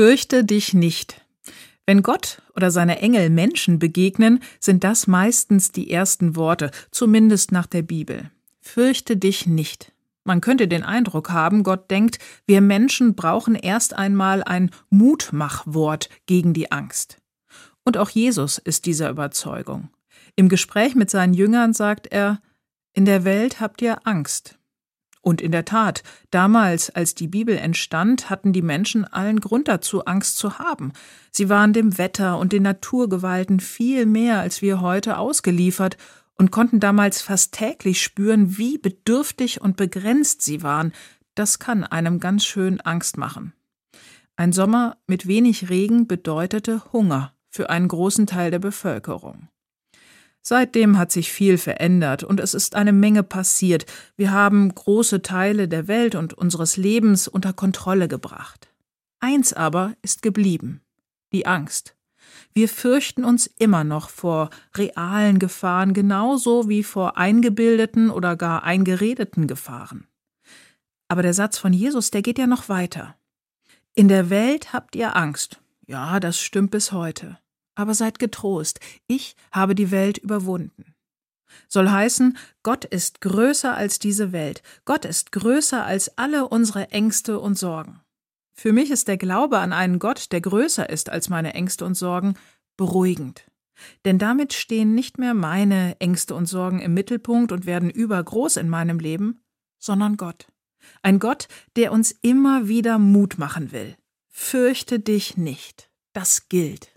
Fürchte dich nicht. Wenn Gott oder seine Engel Menschen begegnen, sind das meistens die ersten Worte, zumindest nach der Bibel. Fürchte dich nicht. Man könnte den Eindruck haben, Gott denkt, wir Menschen brauchen erst einmal ein Mutmachwort gegen die Angst. Und auch Jesus ist dieser Überzeugung. Im Gespräch mit seinen Jüngern sagt er, In der Welt habt ihr Angst. Und in der Tat, damals, als die Bibel entstand, hatten die Menschen allen Grund dazu, Angst zu haben. Sie waren dem Wetter und den Naturgewalten viel mehr als wir heute ausgeliefert und konnten damals fast täglich spüren, wie bedürftig und begrenzt sie waren. Das kann einem ganz schön Angst machen. Ein Sommer mit wenig Regen bedeutete Hunger für einen großen Teil der Bevölkerung. Seitdem hat sich viel verändert und es ist eine Menge passiert. Wir haben große Teile der Welt und unseres Lebens unter Kontrolle gebracht. Eins aber ist geblieben die Angst. Wir fürchten uns immer noch vor realen Gefahren genauso wie vor eingebildeten oder gar eingeredeten Gefahren. Aber der Satz von Jesus, der geht ja noch weiter. In der Welt habt ihr Angst. Ja, das stimmt bis heute aber seid getrost, ich habe die Welt überwunden. Soll heißen, Gott ist größer als diese Welt, Gott ist größer als alle unsere Ängste und Sorgen. Für mich ist der Glaube an einen Gott, der größer ist als meine Ängste und Sorgen, beruhigend. Denn damit stehen nicht mehr meine Ängste und Sorgen im Mittelpunkt und werden übergroß in meinem Leben, sondern Gott. Ein Gott, der uns immer wieder Mut machen will. Fürchte dich nicht. Das gilt.